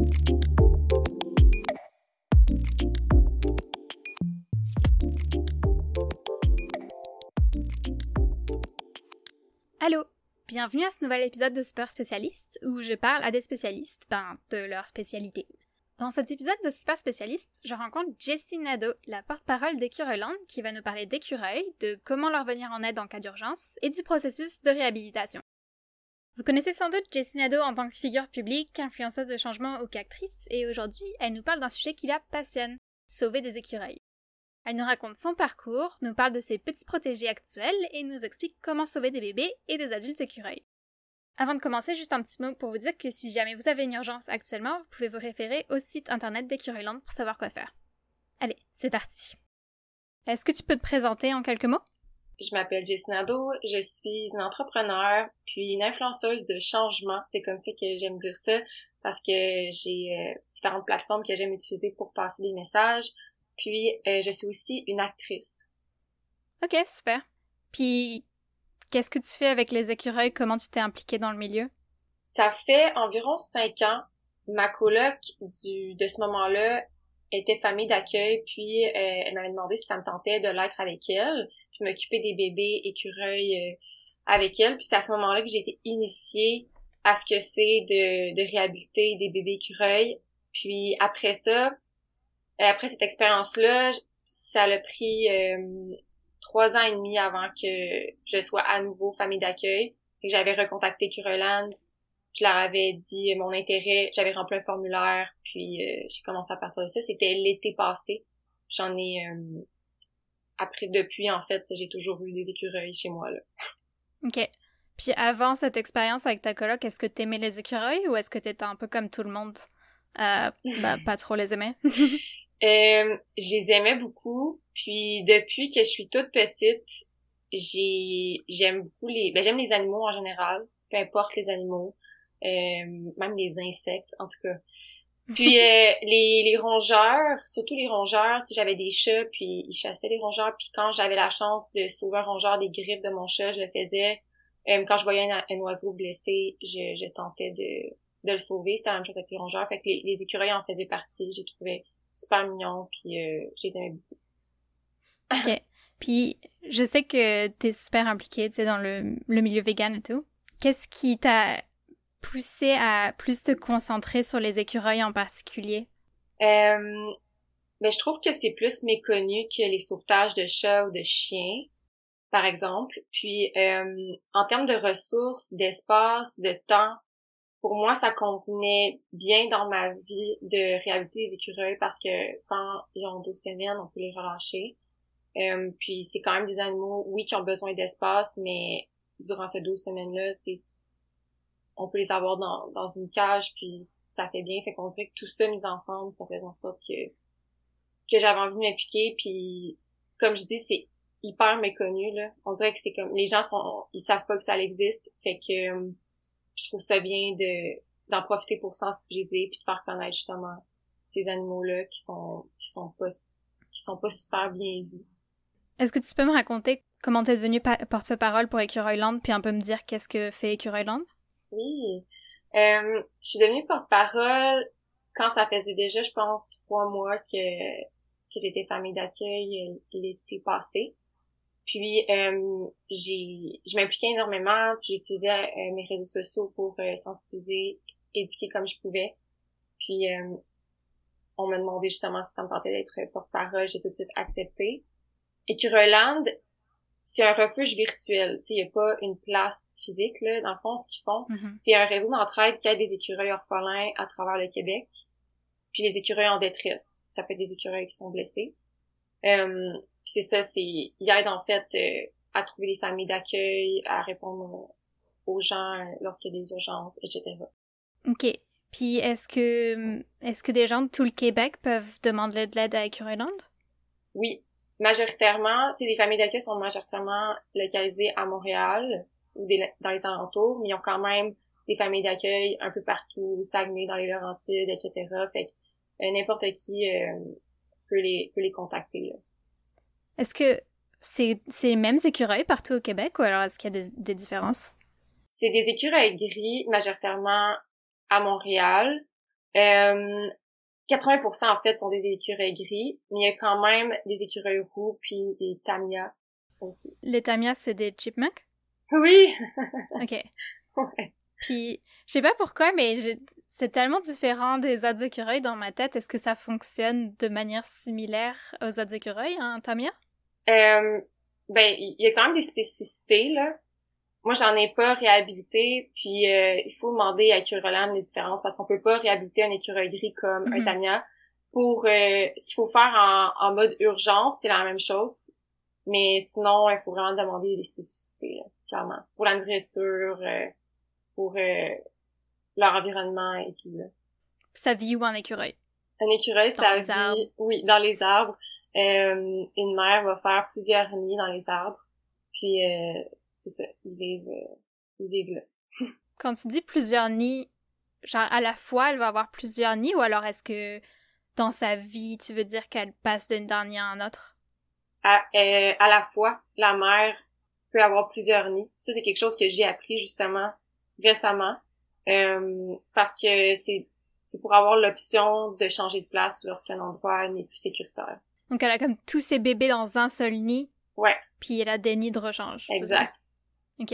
Allô Bienvenue à ce nouvel épisode de Super Spécialiste où je parle à des spécialistes, ben, de leur spécialité. Dans cet épisode de Super Spécialiste, je rencontre Jessie Nadeau, la porte-parole d'Écureuland, qui va nous parler d'écureuils, de comment leur venir en aide en cas d'urgence et du processus de réhabilitation. Vous connaissez sans doute Jessie Nadeau en tant que figure publique, influenceuse de changement ou qu'actrice, et aujourd'hui, elle nous parle d'un sujet qui la passionne, sauver des écureuils. Elle nous raconte son parcours, nous parle de ses petits protégés actuels et nous explique comment sauver des bébés et des adultes écureuils. Avant de commencer, juste un petit mot pour vous dire que si jamais vous avez une urgence actuellement, vous pouvez vous référer au site internet d'Écureuiland pour savoir quoi faire. Allez, c'est parti. Est-ce que tu peux te présenter en quelques mots? Je m'appelle Jessie Nadeau, je suis une entrepreneur, puis une influenceuse de changement. C'est comme ça que j'aime dire ça, parce que j'ai euh, différentes plateformes que j'aime utiliser pour passer des messages. Puis, euh, je suis aussi une actrice. Ok, super. Puis, qu'est-ce que tu fais avec les écureuils? Comment tu t'es impliquée dans le milieu? Ça fait environ cinq ans. Ma coloc du, de ce moment-là était famille d'accueil, puis euh, elle m'avait demandé si ça me tentait de l'être avec elle, m'occuper des bébés écureuils euh, avec elle. Puis c'est à ce moment-là que j'ai été initiée à ce que c'est de, réhabiliter des bébés écureuils. Puis après ça, après cette expérience-là, ça a pris euh, trois ans et demi avant que je sois à nouveau famille d'accueil. J'avais recontacté Cureland, je leur avais dit mon intérêt, j'avais rempli un formulaire, puis euh, j'ai commencé à partir de ça. C'était l'été passé. J'en ai euh, après depuis en fait, j'ai toujours eu des écureuils chez moi là. Ok. Puis avant cette expérience avec ta coloc, est-ce que t'aimais les écureuils ou est-ce que t'étais un peu comme tout le monde, euh, bah, pas trop les aimer Euh, je les aimais beaucoup. Puis depuis que je suis toute petite, j'ai j'aime beaucoup les ben j'aime les animaux en général, peu importe les animaux, euh, même les insectes en tout cas. Puis euh, les, les rongeurs, surtout les rongeurs, j'avais des chats puis ils chassaient les rongeurs puis quand j'avais la chance de sauver un rongeur des griffes de mon chat, je le faisais. Euh, quand je voyais un, oiseau blessé, je, je tentais de, de le sauver. C'était la même chose avec les rongeurs. Fait que les, les écureuils en faisaient partie. J'ai trouvé super mignons, puis euh, je les aimais beaucoup. OK. Puis je sais que tu es super impliquée, tu sais, dans le, le milieu vegan et tout. Qu'est-ce qui t'a poussé à plus te concentrer sur les écureuils en particulier? Euh, ben, je trouve que c'est plus méconnu que les sauvetages de chats ou de chiens, par exemple. Puis, euh, en termes de ressources, d'espace, de temps, pour moi, ça convenait bien dans ma vie de réhabiliter les écureuils parce que quand ils ont 12 semaines, on peut les relâcher. Euh, puis c'est quand même des animaux, oui, qui ont besoin d'espace, mais durant ces 12 semaines-là, on peut les avoir dans, dans une cage, puis ça fait bien. Fait qu'on dirait que tout ça mis ensemble, ça fait en sorte que que j'avais envie de m'impliquer. Puis comme je dis, c'est hyper méconnu là. On dirait que c'est comme les gens sont, ils savent pas que ça existe. Fait que je trouve ça bien de d'en profiter pour sensibiliser puis de faire connaître justement ces animaux-là qui sont qui sont pas qui sont pas super bien vus. Est-ce que tu peux me raconter comment t'es devenue porte-parole pour Écureuilland puis un peu me dire qu'est-ce que fait Écureuilland? Oui. Euh, je suis devenue porte-parole quand ça faisait déjà, je pense, trois mois que, que j'étais famille d'accueil l'été passé. Puis euh, j'ai, je m'impliquais énormément, puis j'utilisais euh, mes réseaux sociaux pour euh, sensibiliser, éduquer comme je pouvais. Puis on m'a demandé justement si ça me tentait d'être porte-parole, j'ai tout de suite accepté. Et Cureland, c'est un refuge virtuel. Il n'y a pas une place physique, là, dans le fond, ce qu'ils font. Mm-hmm. C'est un réseau d'entraide qui aide des écureuils orphelins à travers le Québec. Puis les écureuils en détresse. Ça peut être des écureuils qui sont blessés. Euh, c'est ça, c'est il aide en fait euh, à trouver des familles d'accueil, à répondre aux gens lorsqu'il y a des urgences, etc. OK. Puis est-ce que est-ce que des gens de tout le Québec peuvent demander de l'aide à Écureuiland? Oui. Majoritairement, tu sais, les familles d'accueil sont majoritairement localisées à Montréal ou dans les alentours, mais ils ont quand même des familles d'accueil un peu partout, Saguenay, dans les Laurentides, etc. Fait que euh, n'importe qui euh, peut les peut les contacter. Là. Est-ce que c'est les mêmes écureuils partout au Québec ou alors est-ce qu'il y a des, différences? C'est des écureuils gris majoritairement à Montréal. Euh, 80% en fait sont des écureuils gris, mais il y a quand même des écureuils roux puis des tamias aussi. Les tamias, c'est des chipmunks? Oui! ok. Puis, je sais pas pourquoi, mais c'est tellement différent des autres écureuils dans ma tête. Est-ce que ça fonctionne de manière similaire aux autres écureuils, hein, Tamia? Euh, ben, il y a quand même des spécificités, là. Moi, j'en ai pas réhabilité, puis euh, il faut demander à Écureuil les différences, parce qu'on peut pas réhabiliter un écureuil gris comme un mhm. Tamia. Pour euh, ce qu'il faut faire en, en mode urgence, c'est la même chose. Mais sinon, il faut vraiment demander des spécificités, là, clairement. Pour la nourriture, euh, pour euh, leur environnement et tout. Là. Ça vit où un écureuil? Un écureuil, ça vit, oui, dans les arbres. Euh, une mère va faire plusieurs nids dans les arbres. Puis, euh, c'est ça, ils vivent, euh, ils vivent là. Quand tu dis plusieurs nids, genre à la fois, elle va avoir plusieurs nids ou alors est-ce que dans sa vie, tu veux dire qu'elle passe d'un dernier à un autre? À, euh, à la fois, la mère peut avoir plusieurs nids. Ça, c'est quelque chose que j'ai appris justement récemment. Euh, parce que c'est c'est pour avoir l'option de changer de place lorsqu'un endroit n'est plus sécuritaire. Donc elle a comme tous ses bébés dans un seul nid? Ouais. Puis elle a des nids de rechange. Exact. Ok.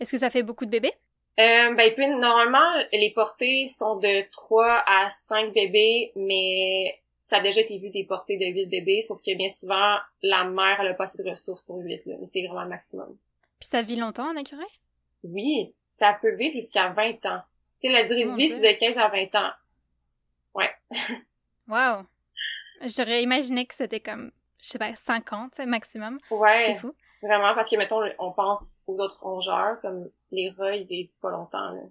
Est-ce que ça fait beaucoup de bébés? Euh, ben, puis, normalement, les portées sont de 3 à 5 bébés, mais ça a déjà été vu des portées de 8 bébés, sauf que bien souvent, la mère, elle a pas assez de ressources pour 8, là, mais c'est vraiment le maximum. Puis ça vit longtemps en écureuil? Oui ça peut vivre jusqu'à 20 ans. Tu sais, la durée de vie, c'est de 15 à 20 ans. Ouais. wow. J'aurais imaginé que c'était comme, je sais pas, 50 maximum. Ouais. C'est fou. Vraiment, parce que, mettons, on pense aux autres rongeurs, comme les rats, ils vivent pas longtemps, là.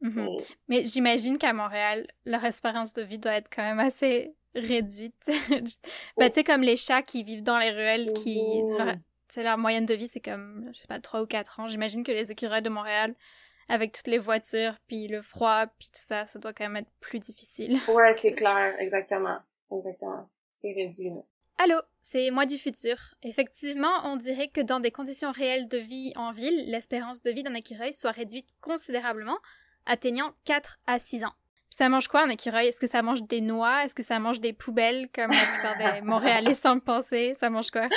Mhm. Mais j'imagine qu'à Montréal, leur espérance de vie doit être quand même assez réduite. ben, tu sais, comme les chats qui vivent dans les ruelles, qui... Mhm c'est la moyenne de vie, c'est comme, je sais pas, 3 ou 4 ans. J'imagine que les écureuils de Montréal, avec toutes les voitures, puis le froid, puis tout ça, ça doit quand même être plus difficile. Ouais, c'est clair, exactement. Exactement. C'est réduit, Allô, c'est moi du futur. Effectivement, on dirait que dans des conditions réelles de vie en ville, l'espérance de vie d'un écureuil soit réduite considérablement, atteignant 4 à 6 ans. Puis ça mange quoi un écureuil? Est-ce que ça mange des noix? Est-ce que ça mange des poubelles comme la plupart des Montréalais semblent penser? Ça mange quoi?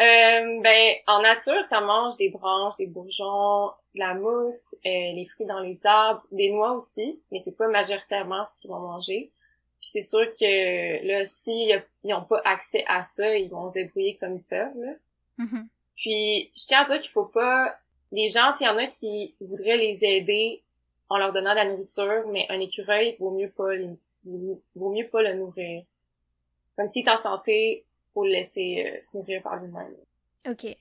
Euh, ben, en nature, ça mange des branches, des bourgeons, de la mousse, euh, les fruits dans les arbres, des noix aussi, mais c'est pas majoritairement ce qu'ils vont manger. Puis c'est sûr que là, s'ils n'ont pas accès à ça, ils vont se débrouiller comme ils peuvent. Là. Mm-hmm. Puis je tiens à dire qu'il faut pas. Les gens, il y en a qui voudraient les aider en leur donnant de la nourriture, mais un écureuil vaut mieux pas vaut mieux pas le nourrir. Comme s'il est en santé, faut le laisser euh, se nourrir par lui-même. OK.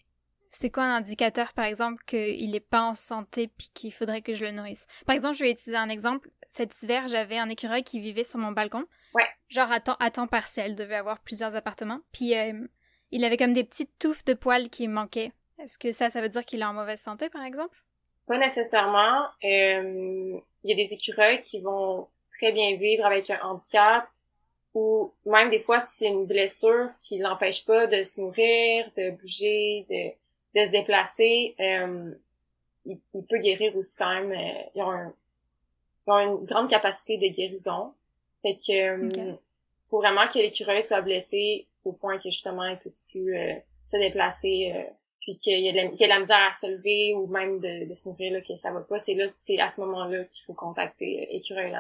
C'est quoi un indicateur, par exemple, qu'il est pas en santé puis qu'il faudrait que je le nourrisse? Par exemple, je vais utiliser un exemple. Cet hiver, j'avais un écureuil qui vivait sur mon balcon. Ouais. Genre à temps, à temps partiel, devait avoir plusieurs appartements. Puis euh, il avait comme des petites touffes de poils qui manquaient. Est-ce que ça, ça veut dire qu'il est en mauvaise santé, par exemple? Pas nécessairement. Euh, il y a des écureuils qui vont très bien vivre avec un handicap, ou même des fois si c'est une blessure qui l'empêche pas de se nourrir, de bouger, de, de se déplacer, euh, il, peut guérir aussi quand même. Euh, ils, ont un, ils, ont une grande capacité de guérison. Fait que euh, faut vraiment que l'écureuil soit blessé au point que justement il puisse plus euh, se déplacer euh, puis qu'il y, a de la, qu'il la misère à se lever ou même de, de se nourrir là que ça va pas c'est là c'est à ce moment-là qu'il faut contacter écureuil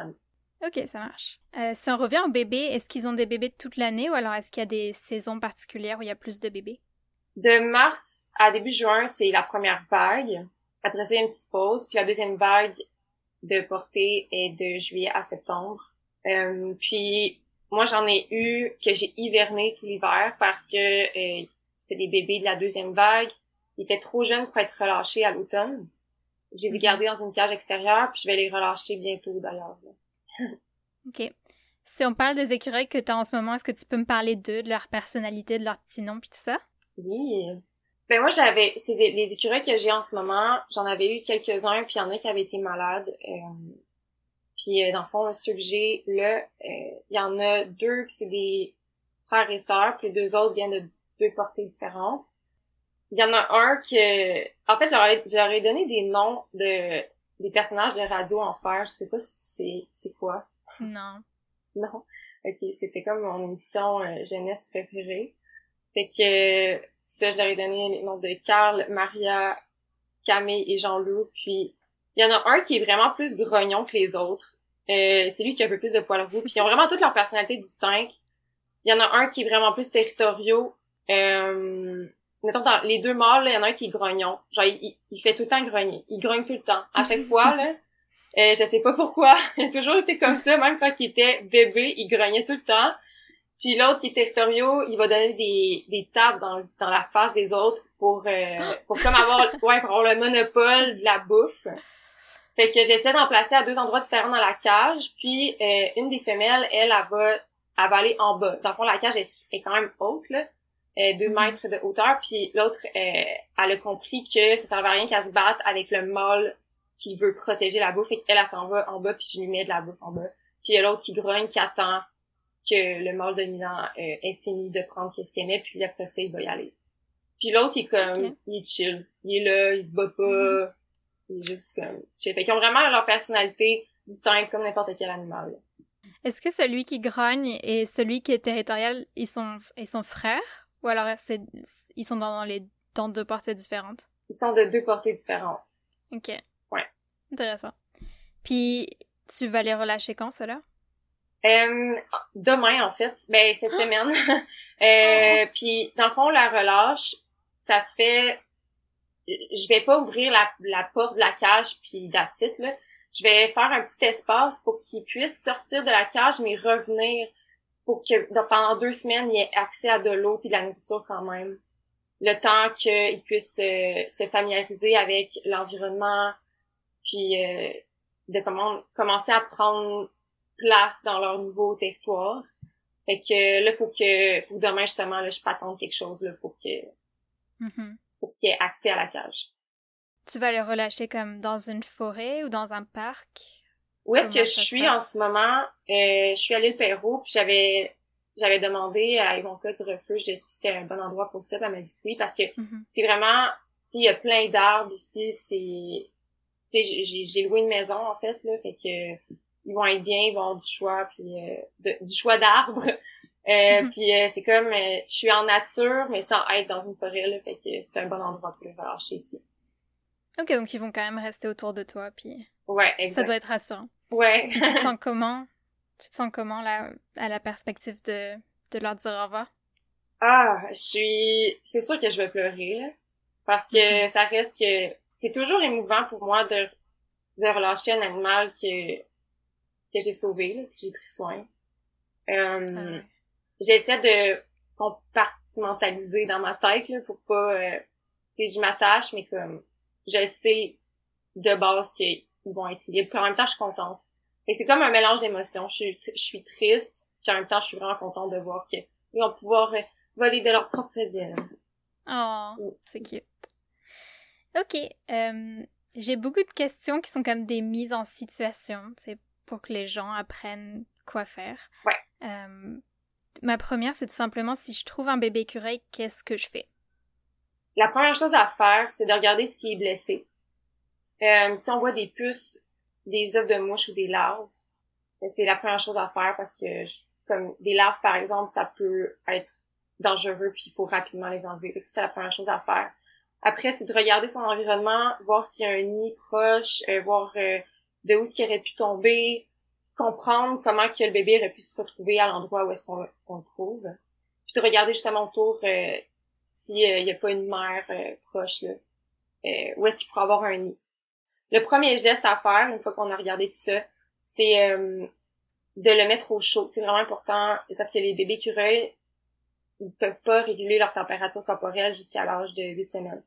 Ok, ça marche. Euh, si on revient aux bébés, est-ce qu'ils ont des bébés toute l'année ou alors est-ce qu'il y a des saisons particulières où il y a plus de bébés? De mars à début juin, c'est la première vague. Après ça, il y a une petite pause. Puis la deuxième vague de portée est de juillet à septembre. Euh, puis moi, j'en ai eu que j'ai hiverné tout l'hiver parce que euh, c'est des bébés de la deuxième vague. Ils étaient trop jeunes pour être relâchés à l'automne. Je les ai mhm. gardés dans une cage extérieure, puis je vais les relâcher bientôt d'ailleurs. OK. Si on parle des écureuils que tu as en ce moment, est-ce que tu peux me parler d'eux, de leur personnalité, de leur petit nom, puis tout ça? Oui. Ben moi, j'avais... C'est les écureuils que j'ai en ce moment, j'en avais eu quelques-uns, puis il y en a qui avaient été malades. Euh, puis euh, dans le fond, ceux que j'ai là, euh, il y en a deux qui c'est des frères et sœurs, puis les deux autres viennent de deux portées différentes. Il y en a un que... En fait, j'aurais, j'aurais donné des noms de des personnages de radio en fer. Je sais pas si c'est c'est quoi. Non. Non? Ok, c'était comme mon émission euh, jeunesse préférée. Fait que ça, je leur ai donné les noms de Carl, Maria, Camille et Jean-Loup. Puis il y en a un qui est vraiment plus grognon que les autres. Euh, c'est lui qui a un peu plus de poils roux. Puis ils ont vraiment toutes leurs personnalités distinctes. Il y en a un qui est vraiment plus territoriaux. Euh, mettons, dans les deux mâles, il y en a un qui est grognon. Genre, il, il, fait tout le temps grogner. Il grogne tout le temps. À chaque fois, là. Euh, je sais pas pourquoi. Il a toujours été comme ça, même quand il était bébé, il grognait tout le temps. Puis l'autre qui est territoriaux, il va donner des, des tapes dans, dans la face des autres pour, euh, pour comme avoir, ouais, pour avoir le monopole de la bouffe. Fait que j'essaie d'en placer à deux endroits différents dans la cage. Puis euh, une des femelles, elle, elle, va, elle va aller en bas. Dans le fond, la cage est, est quand même haute, là. Euh, deux mm-hmm. mètres de hauteur. Puis l'autre, euh, elle a compris que ça servait à rien qu'elle se batte avec le mâle qui veut protéger la bouffe. Fait qu'elle, elle, s'en va en bas, puis je lui mets de la bouffe en bas. Puis il y a l'autre qui grogne, qui attend que le mâle dominant euh, ait fini de prendre qu'est-ce qu'il aimait, puis après ça, il va y aller. Puis l'autre, il est comme, il est chill. Il est là, il se bat pas. Mm-hmm. Il est juste comme chill. Fait qu'ils ont vraiment leur personnalité distincte comme n'importe quel animal. Est-ce que celui qui grogne et celui qui est territorial, ils sont, ils sont frères? Ou alors ils sont dans, les, dans deux portées différentes? Ils sont de deux portées différentes. Ok. Ouais. Intéressant. Puis, tu vas les relâcher quand, cela? Euh, demain, en fait. Ben, cette ah! semaine. euh, oh! Puis, dans le fond, la relâche, ça se fait... Je vais pas ouvrir la, la porte de la cage puis that's là. Je vais faire un petit espace pour qu'ils puissent sortir de la cage, mais revenir pour que pendant deux semaines, il ait accès à de l'eau puis de la nourriture quand même. Le temps qu'ils puissent se familiariser avec l'environnement, puis euh, de comment commencer à prendre place dans leur nouveau territoire. Fait que là, faut que, faut que demain, justement, là, je patente quelque chose là, pour que mm-hmm. pour qu'il y ait accès à la cage. Tu vas les relâcher comme dans une forêt ou dans un parc? Où est-ce que je suis en ce moment? Euh, je suis à l'île Perrault, puis j'avais j'avais demandé à Yvonka du refuge si c'était un bon endroit pour ça, elle m'a dit oui, parce que mm-hmm. c'est vraiment, il y a plein d'arbres ici, c'est, tu sais, j'ai loué une maison, en fait, là, fait que ils vont être bien, ils vont avoir du choix, puis euh, du choix d'arbres. Euh, mm-hmm. Puis euh, c'est comme, je suis en nature, mais sans être dans une forêt, là, fait que c'est un bon endroit pour les relâcher ici. Ok, donc ils vont quand même rester autour de toi, puis... Ouais, exact. Ça doit être rassurant. Ouais. Puis tu te sens comment? Tu te sens comment, là, à la perspective de, de leur dire au revoir? Ah, je suis... C'est sûr que je vais pleurer, là. Parce que mm-hmm. ça reste que... C'est toujours émouvant pour moi de, de relâcher un animal que, que j'ai sauvé, là, que j'ai pris soin. Euh, ah J'essaie de compartimentaliser dans ma tête, là, pour pas... Euh, tu sais, je m'attache, mais comme... Je sais de base qu'ils vont être libres. Puis en même temps, je suis contente. Et c'est comme un mélange d'émotions. Je suis, je suis triste, puis en même temps, je suis vraiment contente de voir qu'ils vont pouvoir euh, voler de leur propre ailes. Oh, c'est cute. Ok, euh, j'ai beaucoup de questions qui sont comme des mises en situation, c'est pour que les gens apprennent quoi faire. Ouais. Euh, ma première, c'est tout simplement si je trouve un bébé écureuil, qu'est-ce que je fais? La première chose à faire, c'est de regarder s'il est blessé. Euh, si on voit des puces des œufs de mouche ou des larves, c'est la première chose à faire parce que comme des larves par exemple, ça peut être dangereux puis il faut rapidement les enlever. c'est la première chose à faire. Après, c'est de regarder son environnement, voir s'il y a un nid proche, euh, voir euh, de où ce qui aurait pu tomber, comprendre comment que le bébé aurait pu se retrouver à l'endroit où est-ce qu'on le trouve. Puis de regarder justement autour euh, s'il n'y a pas une mère proche là, où est-ce qu'il pourrait avoir un nid. Le premier geste à faire, une fois qu'on a regardé tout ça, c'est euh, de le mettre au chaud. C'est vraiment important parce que les bébés écureuils, ils peuvent pas réguler leur température corporelle jusqu'à l'âge de 8 semaines.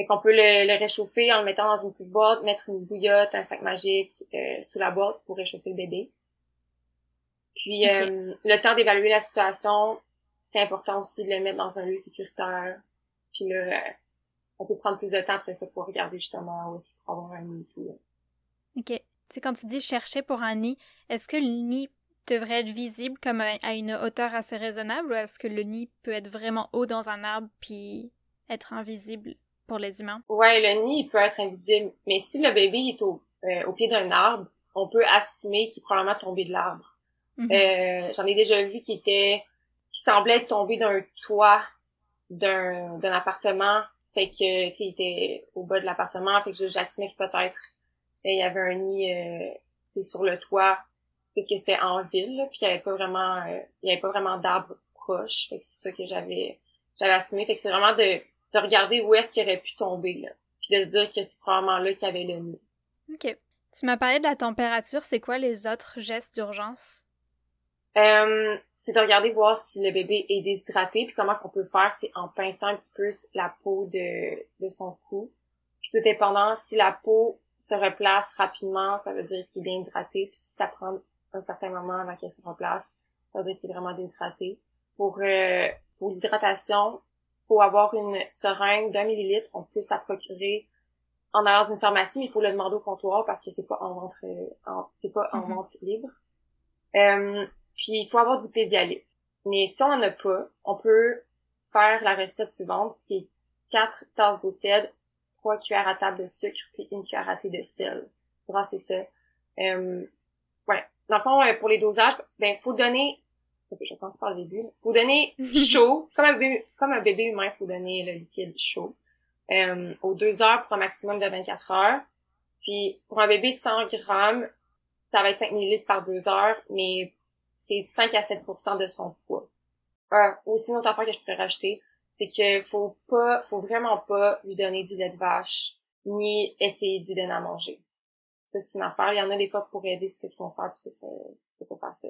Fait qu'on peut le, réchauffer en le mettant dans une petite boîte, mettre une bouillotte, un sac magique euh, sous la boîte pour réchauffer le bébé. Puis euh, le temps d'évaluer la situation, c'est important aussi de le mettre dans un lieu sécuritaire. Puis là, on peut prendre plus de temps après ça pour regarder justement où est-ce qu'il faut avoir un nid et tout. OK. C'est quand tu dis chercher pour un nid, est-ce que le nid devrait être visible comme à une hauteur assez raisonnable ou est-ce que le nid peut être vraiment haut dans un arbre puis être invisible? Pour les humains. Ouais, le nid, il peut être invisible. Mais si le bébé est au, euh, au pied d'un arbre, on peut assumer qu'il est probablement tombé de l'arbre. Mhm. Euh, J'en ai déjà vu qui était, qui semblait tomber d'un toit d'un appartement. Fait que, tu sais, il était au bas de l'appartement. Fait que j'assumais que peut-être euh, il y avait un nid, euh, tu sais, sur le toit, puisque c'était en ville, là, puis il y avait pas vraiment, euh, il y avait pas vraiment d'arbres proches. Fait que c'est ça que j'avais, j'avais assumé. Fait que c'est vraiment de, de regarder où est-ce qu'il aurait pu tomber, là. Puis de se dire que c'est probablement là qu'il y avait le nid. OK. Tu m'as parlé de la température, c'est quoi les autres gestes d'urgence? Euh, c'est de regarder voir si le bébé est déshydraté, puis comment qu'on peut faire, c'est en pinçant un petit peu la peau de, de son cou. Puis tout dépendant, si la peau se replace rapidement, ça veut dire qu'il est bien hydraté, puis si ça prend un certain moment avant qu'elle se replace, ça veut dire qu'il est vraiment déshydraté. Pour, euh, pour l'hydratation, faut avoir une seringue d'un millilitre, on peut la procurer en allant dans une pharmacie, mais il faut le demander au comptoir parce que c'est pas en vente, en- c'est pas en Mhm. vente libre. Euh, puis il faut avoir du pédialyte. Mais si on en a pas, on peut faire la recette suivante qui est 4 tasses d'eau tiède, 3 cuillères à table de sucre puis une cuillère à thé de sel. Brasser ça. Euh, ouais. Dans le fond, euh, pour les dosages, ben faut donner je pense par le début. Faut donner chaud, comme un bébé, comme un bébé humain, faut donner le liquide chaud. Euh, aux deux heures pour un maximum de 24 heures. Puis pour un bébé de 100 grammes, ça va être 5 millilitres par deux heures, mais c'est 5 à 7% de son poids. Euh, aussi, une autre affaire que je pourrais rajouter, c'est que faut pas, faut vraiment pas lui donner du lait de vache, ni essayer de lui donner à manger. Ça, c'est une affaire. Il y en a des fois pour aider ceux qui vont faire, puis ça, c'est, faut pas faire ça.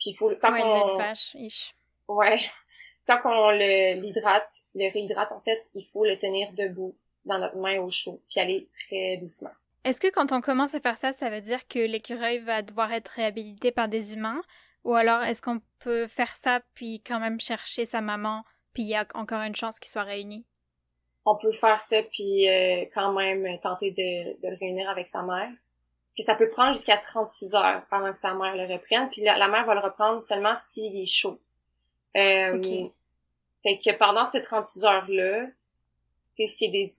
Puis il faut, quand ouais, on... vache. Ouais. Quand on le l'hydrate, le réhydrate, en fait, il faut le tenir debout dans notre main au chaud, puis aller très doucement. Est-ce que quand on commence à faire ça, ça veut dire que l'écureuil va devoir être réhabilité par des humains? Ou alors est-ce qu'on peut faire ça puis quand même chercher sa maman puis il y a encore une chance qu'ils soient réunis? On peut faire ça, puis euh, quand même tenter de, de le réunir avec sa mère. Que ça peut prendre jusqu'à 36 heures pendant que sa mère le reprenne, puis la, la mère va le reprendre seulement s'il est chaud. Euh. Fait que pendant ces 36 heures-là, c'est des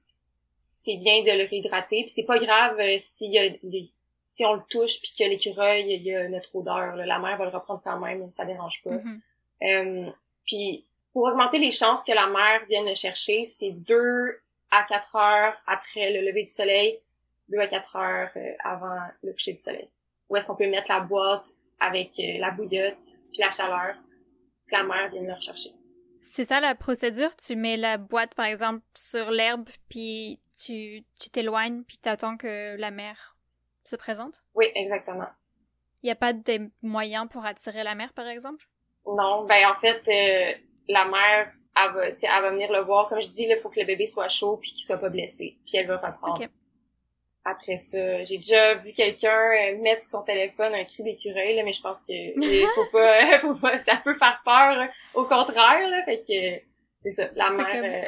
c'est bien de le réhydrater, puis c'est pas grave euh, s'il y a des- si on le touche puis que l'écureuil il y a notre odeur, là. la mère va le reprendre quand même, ça dérange pas. Mhm. Euh, puis pour augmenter les chances que la mère vienne le chercher, c'est deux à quatre heures après le lever du soleil, deux à quatre heures euh, avant le coucher du soleil. Où est-ce qu'on peut mettre la boîte avec euh, la bouillotte puis la chaleur, que la mère vienne le rechercher. C'est ça la procédure? Tu mets la boîte, par exemple, sur l'herbe, puis tu tu t'éloignes, puis t'attends que la mère se présente? Oui, exactement. Il n'y a pas de moyen pour attirer la mère, par exemple? Non, ben en fait, euh, la mère, elle va, tu elle va venir le voir. Comme je dis, il faut que le bébé soit chaud puis qu'il soit pas blessé. Puis elle va reprendre. Ok. Après ça, j'ai déjà vu quelqu'un euh, mettre sur son téléphone un cri d'écureuil, là, mais je pense que faut pas, faut pas, ça peut faire peur. euh, Au contraire, là, fait que c'est ça. La mère, comme- euh,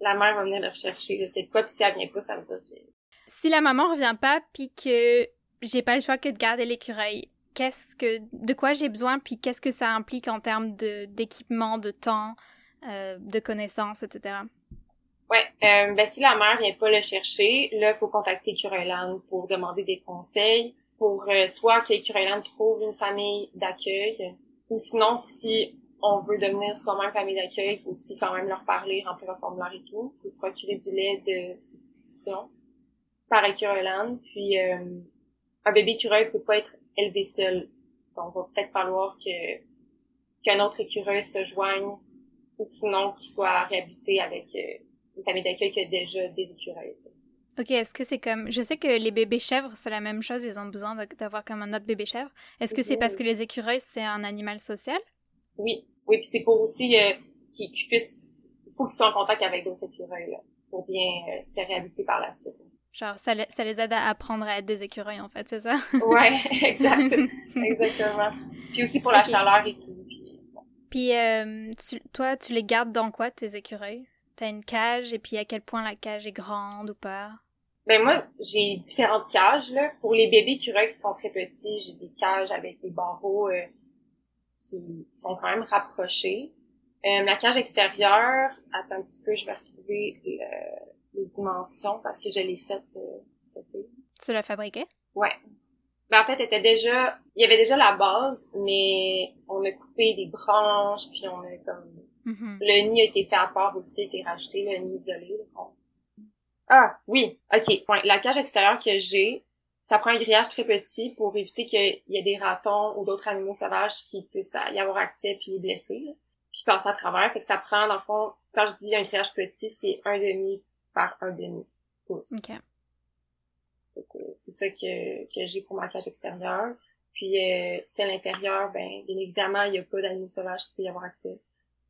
la mère va venir le rechercher. C'est quoi Puis si elle vient pas, ça veut dire que Si la maman revient pas, puis que j'ai pas le choix que de garder l'écureuil, qu'est-ce que, de quoi j'ai besoin, puis qu'est-ce que ça implique en termes de d'équipement, de temps, euh, de connaissances, etc. Euh, ben si la mère vient pas le chercher, là, il faut contacter Cureuland pour demander des conseils, pour euh, soit que Cureuland trouve une famille d'accueil, ou sinon, si on veut devenir soi-même famille d'accueil, il faut aussi quand même leur parler, remplir un formulaire et tout. Il faut se procurer du lait de substitution par Cureuland. Puis, euh, un bébé écureuil peut pas être élevé seul. Donc, va peut-être falloir que qu'un autre écureuil se joigne, ou sinon qu'il soit réhabilité avec... euh, une famille d'accueil qui a déjà des écureuils. Ok, est-ce que c'est comme, je sais que les bébés chèvres c'est la même chose, ils ont besoin d'avoir comme un autre bébé chèvre. Est-ce que c'est parce que les écureuils c'est un animal social? Oui, oui, puis c'est pour aussi euh, qu'ils puissent, il faut qu'ils soient en contact avec d'autres écureuils là, pour bien euh, se réhabiliter par la suite. Genre ça, le- ça les aide à apprendre à être des écureuils en fait, c'est ça? Ouais, exact, exactement. Puis aussi pour la chaleur et tout. Puis, bon. Puis euh, tu- toi, tu les gardes dans quoi tes écureuils? T'as une cage et puis à quel point la cage est grande ou pas? Ben moi, j'ai différentes cages là. Pour les bébés écureuils qui sont très petits, j'ai des cages avec des barreaux euh, qui sont quand même rapprochés. Euh, la cage extérieure, attends un petit peu, je vais retrouver le, les dimensions parce que je l'ai faite euh, cet été. Tu l'as fabriqué? Ouais. Ben, en fait, était déjà, il y avait déjà la base, mais on a coupé des branches, puis on a comme, Mhm. le nid a été fait à part aussi, a été rajouté, le nid isolé. Ah, oui, ok. Ouais, la cage extérieure que j'ai, ça prend un grillage très petit pour éviter qu'il y ait des ratons ou d'autres animaux sauvages qui puissent y avoir accès puis les blesser, là. puis passer à travers. Fait que ça prend, dans le fond, quand je dis un grillage petit, c'est un demi par un demi pouce. OK. C'est ça que, que j'ai pour ma cage extérieure. Puis euh, si à l'intérieur, ben bien évidemment, il n'y a pas d'animaux sauvages qui peut y avoir accès.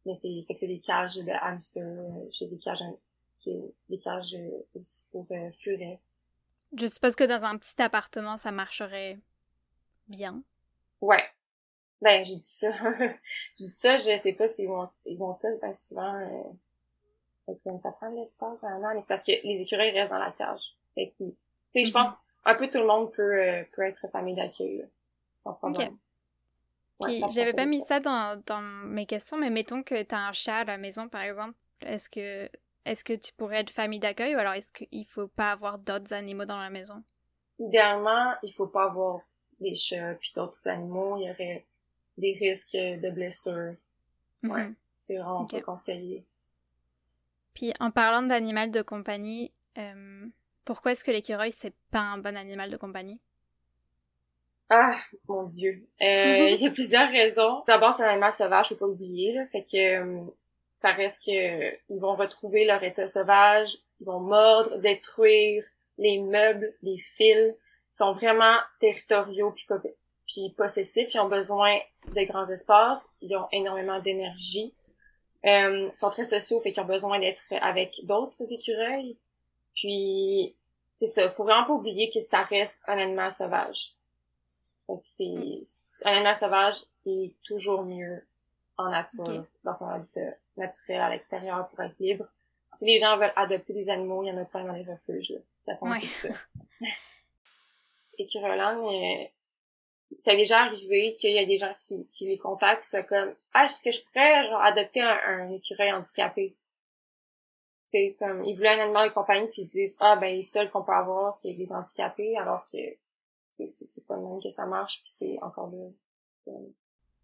Mais c'est fait que c'est des cages de hamster, euh, j'ai des cages j'ai des cages euh, aussi pour euh, furets. Je suppose que dans un petit appartement, ça marcherait bien. Ouais. Ben j'ai dit ça. j'ai dit ça, je sais pas s'ils vont ils vont pas ben souvent euh, fait que, comme ça prend de l'espace vraiment, mais c'est parce que les écureuils restent dans la cage. Fait que tu sais, je pense un peu tout le monde peut euh, peut être famille d'accueil. Sans problème. Ouais, Puis prend j'avais pas mis ça dans, dans mes questions, mais mettons que t'as un chat à la maison, par exemple. Est-ce que est-ce que tu pourrais être famille d'accueil ou alors est-ce qu'il faut pas avoir d'autres animaux dans la maison? Idéalement, il faut pas avoir des chats puis d'autres animaux. Il y aurait des risques de blessures. Ouais. Mhm. C'est vraiment Ok. pas conseillé. Puis en parlant d'animal de compagnie, euh, pourquoi est-ce que l'écureuil c'est pas un bon animal de compagnie? Ah, mon Dieu. Euh, il y a plusieurs raisons. D'abord, c'est un animal sauvage, faut pas l'oublier. Là, fait que euh, ça reste que ils vont retrouver leur état sauvage, ils vont mordre, détruire les meubles, les fils. Ils sont vraiment territoriaux puis possessifs. Ils ont besoin de grands espaces. Ils ont énormément d'énergie. Euh, ils sont très sociaux, fait qu'ils ont besoin d'être avec d'autres écureuils. Puis, c'est ça. Faut vraiment pas oublier que ça reste un animal sauvage. Fait que c'est, c'est- un animal sauvage est toujours mieux en nature, dans son habitat naturel à l'extérieur pour être libre. Si les gens veulent adopter des animaux, il y en a plein dans les refuges, là. attendent Ouais. ça. Écureuland, euh, ça est déjà arrivé qu'il y a des gens qui, qui les contactent c'est comme, ah, est-ce que je pourrais, genre, adopter un, un écureuil handicapé? Sais, comme, ils voulaient un animal de compagnie puis ils se disent, ah, ben, les seuls qu'on peut avoir, c'est des handicapés, alors que, c'est pas le même que ça marche puis c'est encore là.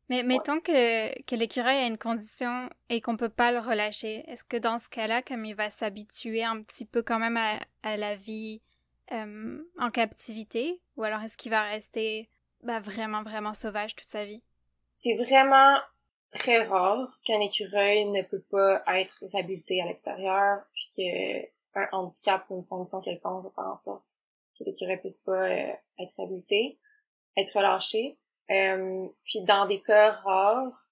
Mais mettons que, que l'écureuil a une condition et qu'on peut pas le relâcher. Est-ce que dans ce cas-là, comme il va s'habituer un petit peu quand même à, à la vie euh, en captivité, ou alors est-ce qu'il va rester bah, vraiment, vraiment sauvage toute sa vie? C'est vraiment très rare qu'un écureuil ne peut pas être réhabilité à l'extérieur, puis qu'un handicap ou une condition quelconque va faire en sorte que l'écureuil puisse pas euh, être réhabilité, être relâché. Euh, puis dans des cas rares,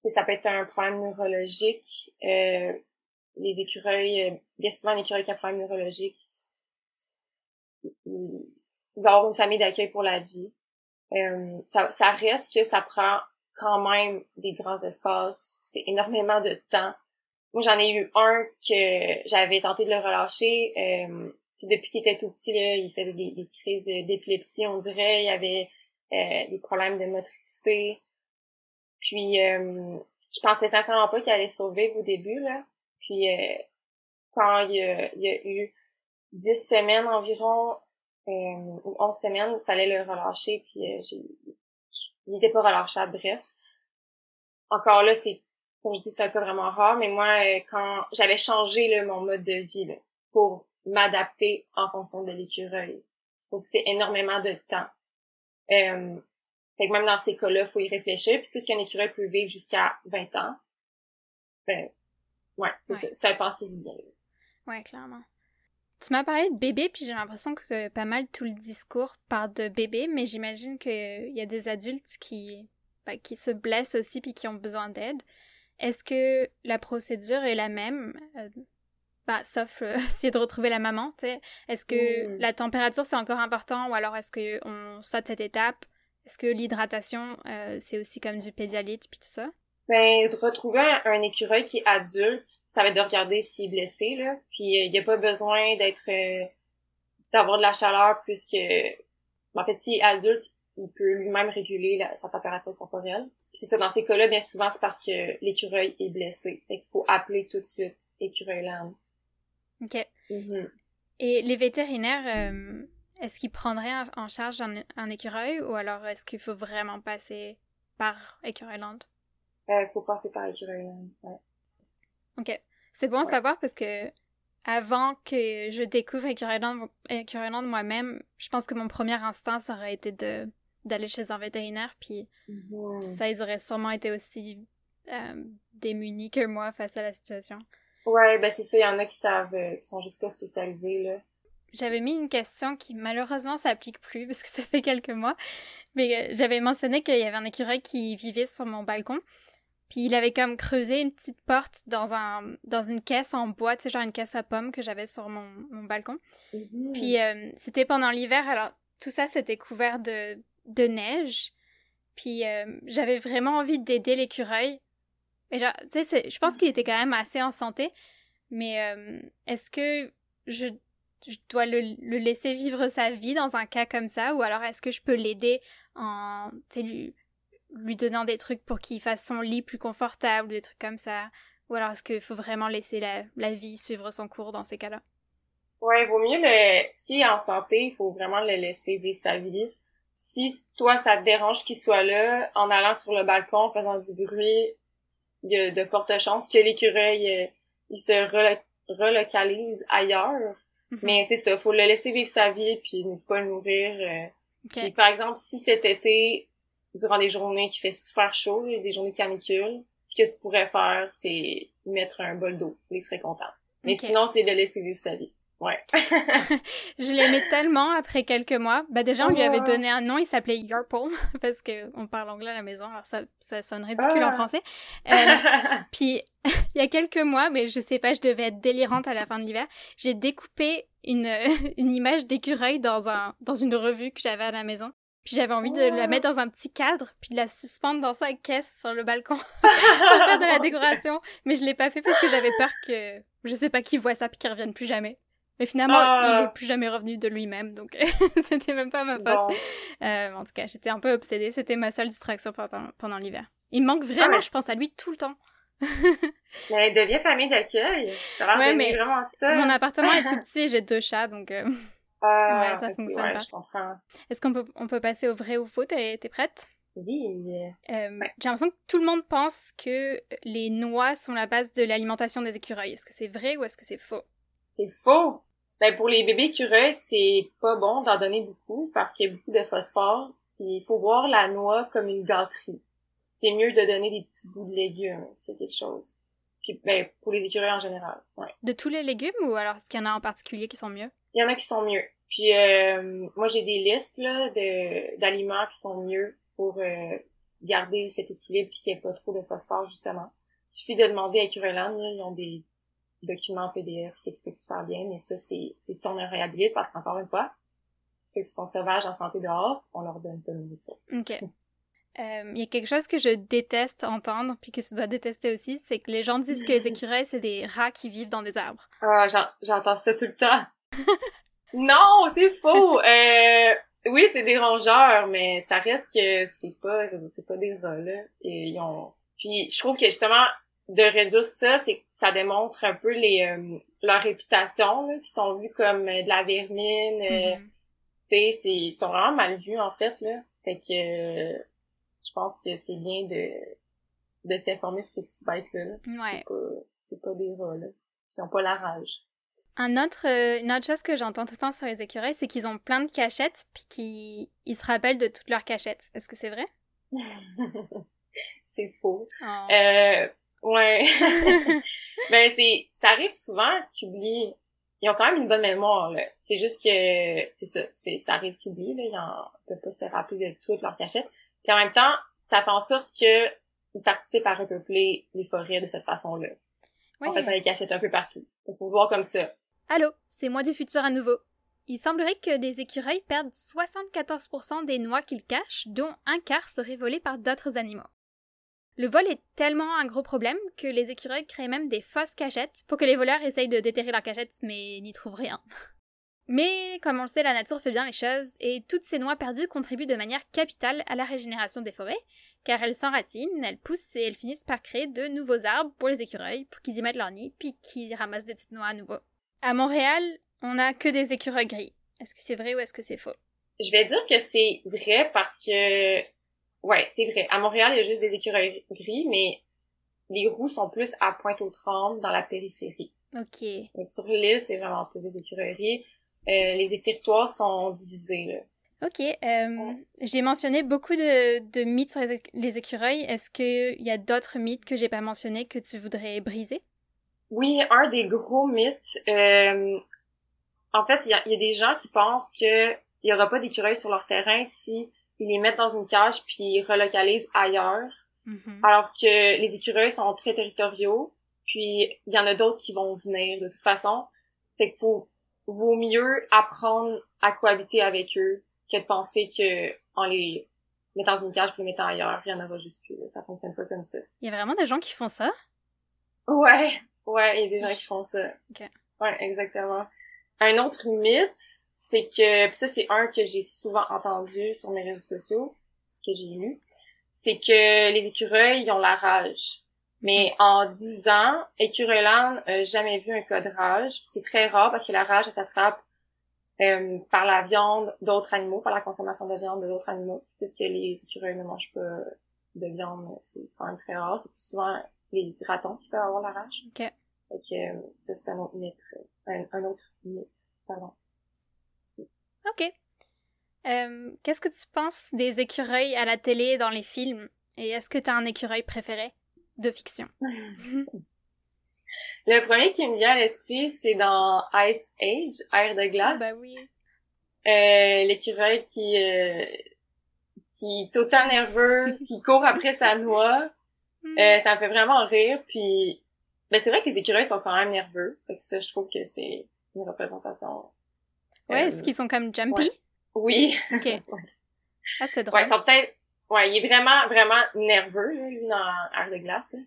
ça peut être un problème neurologique. Euh, les écureuils, euh, bien souvent, un écureuil qui a un problème neurologique, il, il- il va avoir une famille d'accueil pour la vie. Euh, ça, ça reste que ça prend quand même des grands espaces. C'est énormément de temps. Moi, j'en ai eu un que j'avais tenté de le relâcher. Euh, depuis qu'il était tout petit, là, il faisait des, crises d'épilepsie, on dirait. Il avait euh, des problèmes de motricité. Puis, euh, je pensais sincèrement pas qu'il allait survivre au début, là. Puis, euh, quand il y a, il a eu dix semaines environ, euh, ou 11 semaines, il fallait le relâcher, puis euh, j'ai, il était pas relâchable, bref. Encore là, c'est, comme je dis, c'est un cas vraiment rare, mais moi, euh, quand j'avais changé là, mon mode de vie là, pour m'adapter en fonction de l'écureuil, c'est parce que c'est énormément de temps. Euh, fait que même dans ces cas-là, faut y réfléchir, puis puisqu'un écureuil peut vivre jusqu'à 20 ans, ben, ouais, c'est Ouais. ça, c'est un passé bien. Ouais, clairement. Tu m'as parlé de bébé, puis j'ai l'impression que pas mal tout le discours parle de bébé, mais j'imagine qu'il y a des adultes qui, bah, qui se blessent aussi puis qui ont besoin d'aide. Est-ce que la procédure est la même? Euh, bah, sauf euh, essayer de retrouver la maman, tu sais. Est-ce que Mm. la température c'est encore important ou alors est-ce que on saute cette étape? Est-ce que l'hydratation euh, c'est aussi comme du pédialyte puis tout ça? Ben, de retrouver un, un écureuil qui est adulte, ça va être de regarder s'il est blessé, là. Puis, il n'y a pas besoin d'être... euh, d'avoir de la chaleur puisque... En fait, s'il est adulte, il peut lui-même réguler la- sa température corporelle. C'est ça, dans ces cas-là, bien souvent, c'est parce que l'écureuil est blessé. Fait qu'il faut appeler tout de suite Écureuil Land. Ok. Mhm. Et les vétérinaires, euh, est-ce qu'ils prendraient en- charge un, un écureuil ou alors est-ce qu'il faut vraiment passer par Écureuilland? Euh, faut passer par l'écureuil. Ouais. Ok. C'est bon à Ouais. savoir parce que avant que je découvre Écureuilland, Écureuilland moi-même, je pense que mon premier instinct, ça aurait été de d'aller chez un vétérinaire, puis Mhm. ça, ils auraient sûrement été aussi euh, démunis que moi face à la situation. Ouais, ben c'est ça, il y en a qui savent, euh, qui sont juste pas spécialisés, là. J'avais mis une question qui malheureusement s'applique plus parce que ça fait quelques mois, mais euh, j'avais mentionné qu'il y avait un écureuil qui vivait sur mon balcon, puis il avait comme creusé une petite porte dans un dans une caisse en bois, tu sais genre une caisse à pommes que j'avais sur mon, mon balcon. Mhm. Puis euh, c'était pendant l'hiver, alors tout ça c'était couvert de de neige. Puis j'avais vraiment envie d'aider l'écureuil. Genre, tu sais, je pense qu'il était quand même assez en santé, mais euh, est-ce que je, je dois le, le laisser vivre sa vie dans un cas comme ça, ou alors est-ce que je peux l'aider en, tu sais, lui, lui donnant des trucs pour qu'il fasse son lit plus confortable, des trucs comme ça, ou alors est-ce qu'il faut vraiment laisser la, la vie suivre son cours dans ces cas-là? Ouais, vaut mieux le, si en santé, il faut vraiment le laisser vivre sa vie. Si toi, ça te dérange qu'il soit là, en allant sur le balcon, en faisant du bruit, il y a de fortes chances que l'écureuil, euh, il se relo- relocalise ailleurs. Mhm. Mais c'est ça, faut le laisser vivre sa vie puis ne pas le nourrir. Puis, par exemple, si cet été, durant des journées qui fait super chaud, des journées canicules, ce que tu pourrais faire, c'est mettre un bol d'eau. Il serait content. Mais sinon, c'est de laisser vivre sa vie. Ouais. Je l'aimais tellement après quelques mois. Bah déjà, on lui avait Oh. donné un nom, il s'appelait Yarple, parce que on parle anglais à la maison, alors ça, ça sonne ridicule en Ah. français. Euh, puis, il y a quelques mois, mais je sais pas, je devais être délirante à la fin de l'hiver, j'ai découpé une, une image d'écureuil dans, un, dans une revue que j'avais à la maison. Puis j'avais envie de la Oh. mettre dans un petit cadre, puis de la suspendre dans sa caisse sur le balcon pour faire de la décoration. Mais je l'ai pas fait parce que j'avais peur que, je sais pas, qu'il voit ça puis qu'il revienne plus jamais. Mais finalement, Ah. il est plus jamais revenu de lui-même, donc c'était même pas ma faute. Euh, en tout cas, j'étais un peu obsédée. C'était ma seule distraction pendant, pendant l'hiver. Il me manque vraiment, mais- je pense à lui tout le temps. Mais deviens famille d'accueil. Ouais, mais vraiment ça. Mon appartement est tout petit et j'ai deux chats, donc euh, Ah, Ouais, ça ok, fonctionne ouais, pas. est-ce qu'on peut, on peut passer au vrai ou faux? T'es t'es prête? Oui. Euh, Ouais. J'ai l'impression que tout le monde pense que les noix sont la base de l'alimentation des écureuils. Est-ce que c'est vrai ou est-ce que c'est faux? C'est faux. Ben, pour les bébés écureuils, c'est pas bon d'en donner beaucoup parce qu'il y a beaucoup de phosphore. Puis il faut voir la noix comme une gâterie. C'est mieux de donner des petits bouts de légumes, c'est quelque chose. Puis, ben, pour les écureuils en général, ouais. De tous les légumes ou alors est-ce qu'il y en a en particulier qui sont mieux? Il y en a qui sont mieux. Puis euh, moi j'ai des listes là de d'aliments qui sont mieux pour euh, garder cet équilibre puis qu'il n'y ait pas trop de phosphore justement. Il suffit de demander à Cureland, là, ils ont des documents PDF qui expliquent super bien, mais ça c'est c'est si on le réhabilite parce qu'encore une fois, ceux qui sont sauvages en santé dehors, on leur donne pas de nourriture. Ok. Euh, Il y a quelque chose que je déteste entendre, puis que tu dois détester aussi, c'est que les gens disent que les écureuils, c'est des rats qui vivent dans des arbres. Ah, j'en- j'entends ça tout le temps. non, c'est faux. Euh, oui, c'est des rongeurs, mais ça reste que c'est pas, c'est pas des rats là. Et ils ont. Puis je trouve que justement de réduire ça, c'est ça démontre un peu les euh, leur réputation, là, qui sont vus comme euh, de la vermine. euh, Mhm. Tu sais, c'est ils sont vraiment mal vus en fait là. Fait que je pense que c'est bien de de s'informer sur ces petites bêtes là. Ouais. C'est pas, pas des rats là. Ils ont pas la rage. Un autre, une autre chose que j'entends tout le temps sur les écureuils, c'est qu'ils ont plein de cachettes, puis qu'ils ils se rappellent de toutes leurs cachettes. Est-ce que c'est vrai? c'est faux. Oh. Euh, ouais. ben c'est, ça arrive souvent qu'ils oublient. Ils ont quand même une bonne mémoire. là. C'est juste que c'est ça, c'est ça arrive qu'ils oublient. Là. Ils en ils peuvent pas se rappeler de toutes leurs cachettes. Puis en même temps, ça fait en sorte que ils participent à repeupler les forêts de cette façon-là. En fait, ça Ouais. les cachette un peu partout. Donc, faut voir comme ça. Allô, c'est moi du futur à nouveau. Il semblerait que des écureuils perdent 74% des noix qu'ils cachent, dont un quart serait volé par d'autres animaux. Le vol est tellement un gros problème que les écureuils créent même des fausses cachettes pour que les voleurs essayent de déterrer leurs cachettes mais n'y trouvent rien. Mais comme on le sait, la nature fait bien les choses et toutes ces noix perdues contribuent de manière capitale à la régénération des forêts, car elles s'enracinent, elles poussent et elles finissent par créer de nouveaux arbres pour les écureuils pour qu'ils y mettent leur nid puis qu'ils ramassent des petites noix à nouveau. à Montréal, on a que des écureuils gris. Est-ce que c'est vrai ou est-ce que c'est faux? Je vais dire que c'est vrai parce que, ouais, c'est vrai. À Montréal, il y a juste des écureuils gris, mais les roux sont plus à Pointe-aux-Trembles, dans la périphérie. Ok. Mais sur l'île, c'est vraiment plus des écureuils. Euh, les territoires sont divisés, là. Ok. Euh, J'ai mentionné beaucoup de, de mythes sur les, éc- les écureuils. Est-ce qu'il y a d'autres mythes que j'ai pas mentionnés que tu voudrais briser? Oui, un des gros mythes. euh, en fait, il y y a des gens qui pensent que il y aura pas d'écureuils sur leur terrain si ils les mettent dans une cage puis ils relocalisent ailleurs. Mhm. Alors que les écureuils sont très territoriaux, puis il y en a d'autres qui vont venir de toute façon. Fait qu'il faut vaut mieux apprendre à cohabiter avec eux que de penser que en les mettant dans une cage puis les mettant ailleurs, il y en aura juste plus. Ça fonctionne pas comme ça. Il y a vraiment des gens qui font ça? Ouais, ouais, il y a des gens qui font ça. Ok. Ouais, exactement. Un autre mythe, c'est que, pis ça c'est un que j'ai souvent entendu sur mes réseaux sociaux, que j'ai lu, c'est que les écureuils, ils ont la rage. Mais en 10 ans, Écureuiland n'a jamais vu un cas de rage. C'est très rare parce que la rage, elle s'attrape euh, par la viande d'autres animaux, par la consommation de viande d'autres animaux, puisque les écureuils ne mangent pas de viande, c'est quand même très rare. C'est plus souvent les ratons qui peuvent avoir la rage. Ok. Fait que euh, ça, c'est un autre mythe. Un, un autre mythe, pardon. Ok. Euh, Qu'est-ce que tu penses des écureuils à la télé et dans les films? Et est-ce que t'as un écureuil préféré de fiction? Le premier qui me vient à l'esprit, c'est dans Ice Age, Air de Ah glace. bah oui. Euh, l'écureuil qui euh, qui est autant nerveux, qui court après sa noix. Euh, ça me fait vraiment rire. Puis, ben c'est vrai que les écureuils sont quand même nerveux. Fait que ça, je trouve que c'est une représentation. Ouais, euh, est-ce qu'ils sont comme jumpy? ouais. Oui. Ok. Ouais. Ah, c'est drôle. Ouais, ils sont peut-être. Ouais, il est vraiment, vraiment nerveux, là, lui, dans Air de glace. là.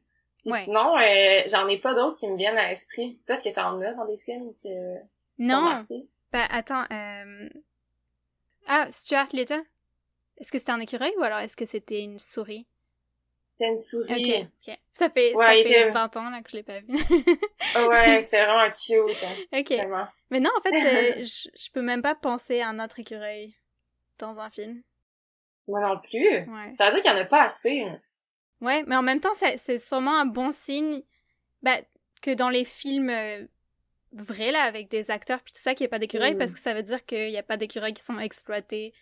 Puis Ouais. sinon, euh, j'en ai pas d'autres qui me viennent à l'esprit. Toi, est-ce que t'en as dans des films que non, bah attends. Euh... Ah, Stuart Little? Est-ce que c'était un écureuil ou alors est-ce que c'était une souris? C'était une souris. Ça fait, Ouais, ça fait était- 20 ans là, que je l'ai pas vu. Ouais, c'était vraiment cute, hein, ok. vraiment. Mais non, en fait, euh, je peux même pas penser à un autre écureuil dans un film. Moi non plus. Ouais. Ça veut dire qu'il y en a pas assez. hein. Ouais, mais en même temps, c'est sûrement un bon signe bah, que dans les films euh, vrais, là, avec des acteurs puis tout ça, qu'il n'y ait pas d'écureuils, Mm. parce que ça veut dire qu'il n'y a pas d'écureuils qui sont exploités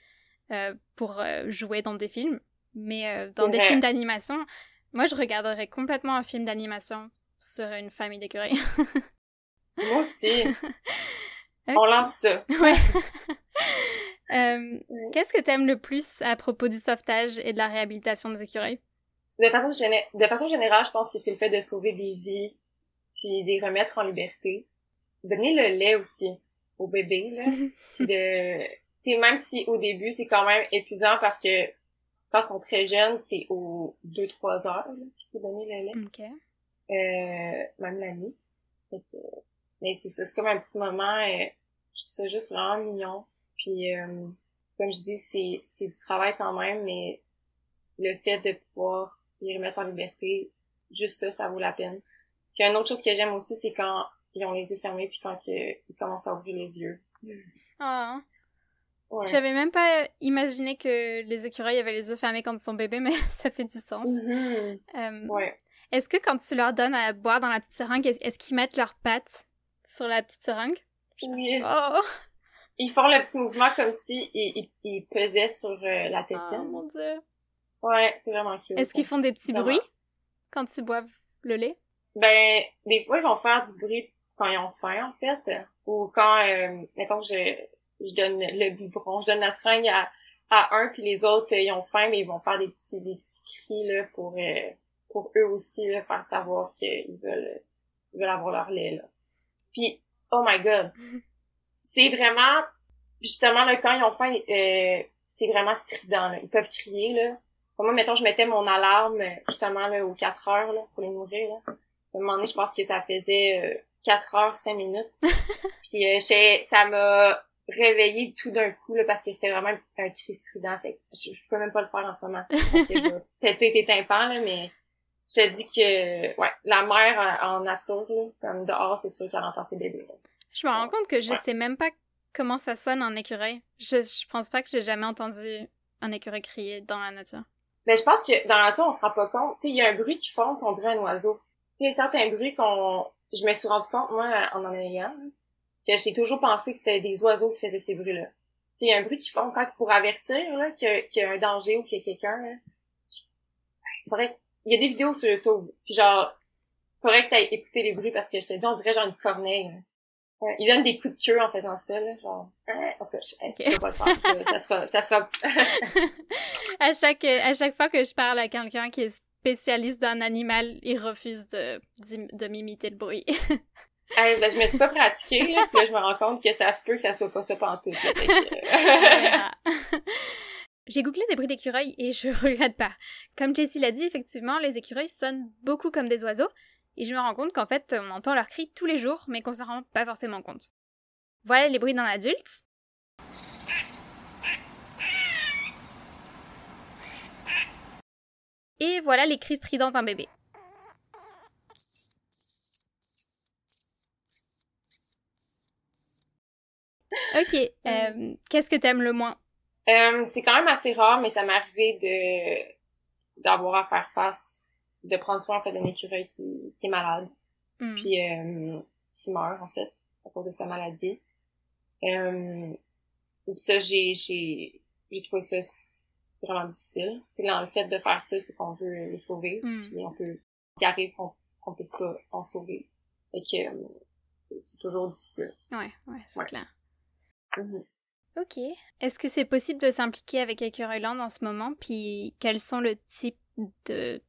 euh, pour euh, jouer dans des films. Mais euh, dans des vrai. films d'animation, moi, je regarderais complètement un film d'animation sur une famille d'écureuils. Moi aussi. On lance ça. ouais. Euh, Ouais. Qu'est-ce que t'aimes le plus à propos du sauvetage et de la réhabilitation des écureuils? De façon, géné- de façon générale, je pense que c'est le fait de sauver des vies, puis de les remettre en liberté. Donner le lait aussi au bébé, là. de, même si au début, c'est quand même épuisant parce que quand ils sont très jeunes, c'est aux 2-3 heures, qu'il faut donner le lait. Ok. Euh, même la nuit. Fait que, mais c'est ça, c'est comme un petit moment, euh, je trouve ça juste vraiment mignon. Puis, euh, comme je dis, c'est, c'est du travail quand même, mais le fait de pouvoir les remettre en liberté, juste ça, ça vaut la peine. Puis une autre chose que j'aime aussi, c'est quand ils ont les yeux fermés puis quand ils commencent à ouvrir les yeux. Ah. Ouais. J'avais même pas imaginé que les écureuils avaient les yeux fermés quand ils sont bébés, mais ça fait du sens. Mhm. Euh, Ouais. Est-ce que quand tu leur donnes à boire dans la petite seringue, est- est-ce qu'ils mettent leurs pattes sur la petite seringue? Oui. Oh! Ils font le petit mouvement comme si ils, ils, ils pesaient sur euh, la Oh tétine. mon dieu. Ouais, c'est vraiment cute. Est-ce qu'ils font des petits Vraiment. bruits quand ils boivent le lait? Ben, des fois, ils vont faire du bruit quand ils ont faim, en fait. Ou quand, euh, mettons je, je donne le biberon, je donne la seringue à, à un, puis les autres, euh, ils ont faim, mais ils vont faire des petits, des petits cris, là, pour, euh, pour eux aussi, là, faire savoir qu'ils veulent, ils veulent avoir leur lait, là. Puis, oh my god! C'est vraiment, justement, là, quand ils ont faim, euh, c'est vraiment strident, là. Ils peuvent crier, là. Moi, mettons, je mettais mon alarme, justement, là, aux 4 heures, là, pour les nourrir, là. À un moment donné, je pense que ça faisait euh, 4 heures, 5 minutes. Puis euh, ça m'a réveillée tout d'un coup, là, parce que c'était vraiment un cri strident. C'est- Je, je peux même pas le faire en ce moment. Parce que je vais péter tes tympans, là, mais je te dis que, ouais, la mère en, nature, là, comme dehors, c'est sûr qu'elle entend ses bébés. là. Je me rends compte que je sais même pas comment ça sonne en écureuil. Je, je pense pas que j'ai jamais entendu un écureuil crier dans la nature. Mais je pense que dans la nature, on se rend pas compte. Il y a un bruit qui fond qu'on dirait un oiseau. Tu sais, certains bruits qu'on... Je me suis rendu compte, moi, en en ayant, j'ai toujours pensé que c'était des oiseaux qui faisaient ces bruits-là. Il y a un bruit qui fond quand pour avertir, là, qu'il y, a un danger ou qu'il y a quelqu'un. Il faudrait... Y a des vidéos sur YouTube. Puis genre, faudrait que t'ailles écouter les bruits parce que je te dis, on dirait genre une corneille. Là. Ouais, il donne des coups de queue en faisant ça, là, genre. En tout cas, je, okay. pas le faire. ça sera, ça sera. à chaque, à chaque fois que je parle à quelqu'un qui est spécialiste d'un animal, il refuse de, de m'imiter le bruit. hey, ben, je me suis pas pratiquée, là, puis là, je me rends compte que ça se peut que ça soit pas ça pantoute. J'ai googlé des bruits d'écureuils et je regrette pas. Comme Jessie l'a dit, effectivement, les écureuils sonnent beaucoup comme des oiseaux, et je me rends compte qu'en fait, on entend leurs cris tous les jours, mais qu'on s'en rend pas forcément compte. Voilà les bruits d'un adulte. Et voilà les cris stridents d'un bébé. Ok, euh, qu'est-ce que t'aimes le moins? Euh, c'est quand même assez rare, mais ça m'est arrivé de d'avoir à faire face de prendre soin en fait d'un écureuil qui, qui est malade. Mm. puis euh, qui meurt en fait à cause de sa maladie. Euh, ça j'ai j'ai j'ai trouvé ça vraiment difficile. C'est le fait de faire ça c'est qu'on veut les sauver. Mm. puis on peut garder qu'on qu'on puisse pas en sauver. Et que c'est toujours difficile. Ouais ouais c'est clair mm-hmm. Ok. Est-ce que c'est possible de s'impliquer avec Écureuilland en ce moment? Puis quels sont le type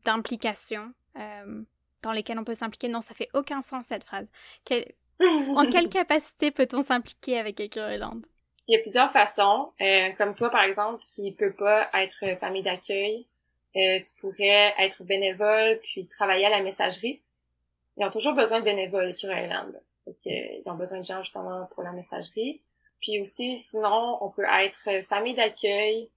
d'implication euh, dans lesquelles on peut s'impliquer? Non, ça fait aucun sens cette phrase. en quelle capacité peut-on s'impliquer avec Écureuilland? Il y a plusieurs façons. Euh, comme toi, par exemple, qui peut pas être famille d'accueil, euh, tu pourrais être bénévole puis travailler à la messagerie. Ils ont toujours besoin de bénévoles, Écureuilland. Ils ont besoin de gens justement pour la messagerie. Puis aussi, sinon, on peut être famille d'accueil,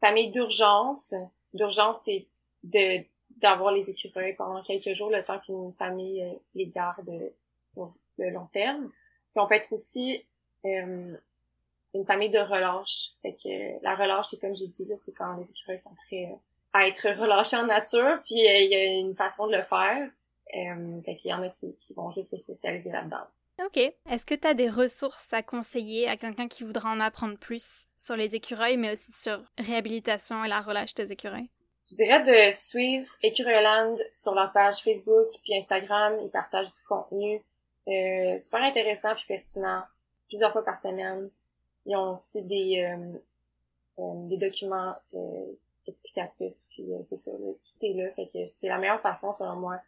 famille d'urgence. D'urgence, c'est de d'avoir les écureuils pendant quelques jours, le temps qu'une famille euh, les garde sur le long terme. Puis on peut être aussi euh, une famille de relâche. Fait que la relâche, c'est comme j'ai dit, là, c'est quand les écureuils sont prêts à être relâchés en nature. Puis euh, il y a une façon de le faire. Euh, fait qu'il y en a qui, qui vont juste se spécialiser là-dedans. Ok. Est-ce que tu as des ressources à conseiller à quelqu'un qui voudra en apprendre plus sur les écureuils, mais aussi sur réhabilitation et la relâche des écureuils? Je dirais de suivre Écureuilland sur leur page Facebook puis Instagram. Ils partagent du contenu euh, super intéressant puis pertinent plusieurs fois par semaine. Ils ont aussi des, euh, euh, des documents explicatifs. Puis c'est ça, tout est là. Fait que c'est la meilleure façon, selon moi,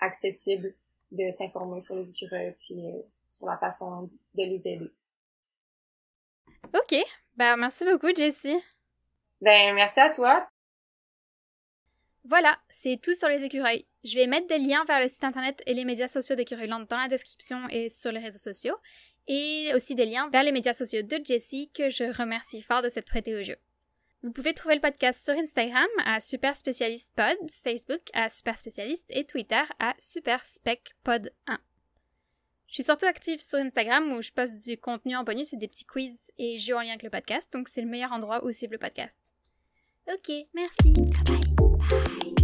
accessible de s'informer sur les écureuils puis sur la façon de les aider. Ok. Ben, merci beaucoup, Jessie. Ben, merci à toi. Voilà, c'est tout sur les écureuils. Je vais mettre des liens vers le site internet et les médias sociaux d'Écureuilland dans la description et sur les réseaux sociaux, et aussi des liens vers les médias sociaux de Jessie que je remercie fort de s'être prêtée au jeu. Vous pouvez trouver le podcast sur Instagram à Super Spécialiste Pod, Facebook à Super Spécialiste et Twitter à Super Spec Pod 1. Je suis surtout active sur Instagram où je poste du contenu en bonus et des petits quiz et jeux en lien avec le podcast, donc c'est le meilleur endroit où suivre le podcast. Ok, merci, bye. Bye.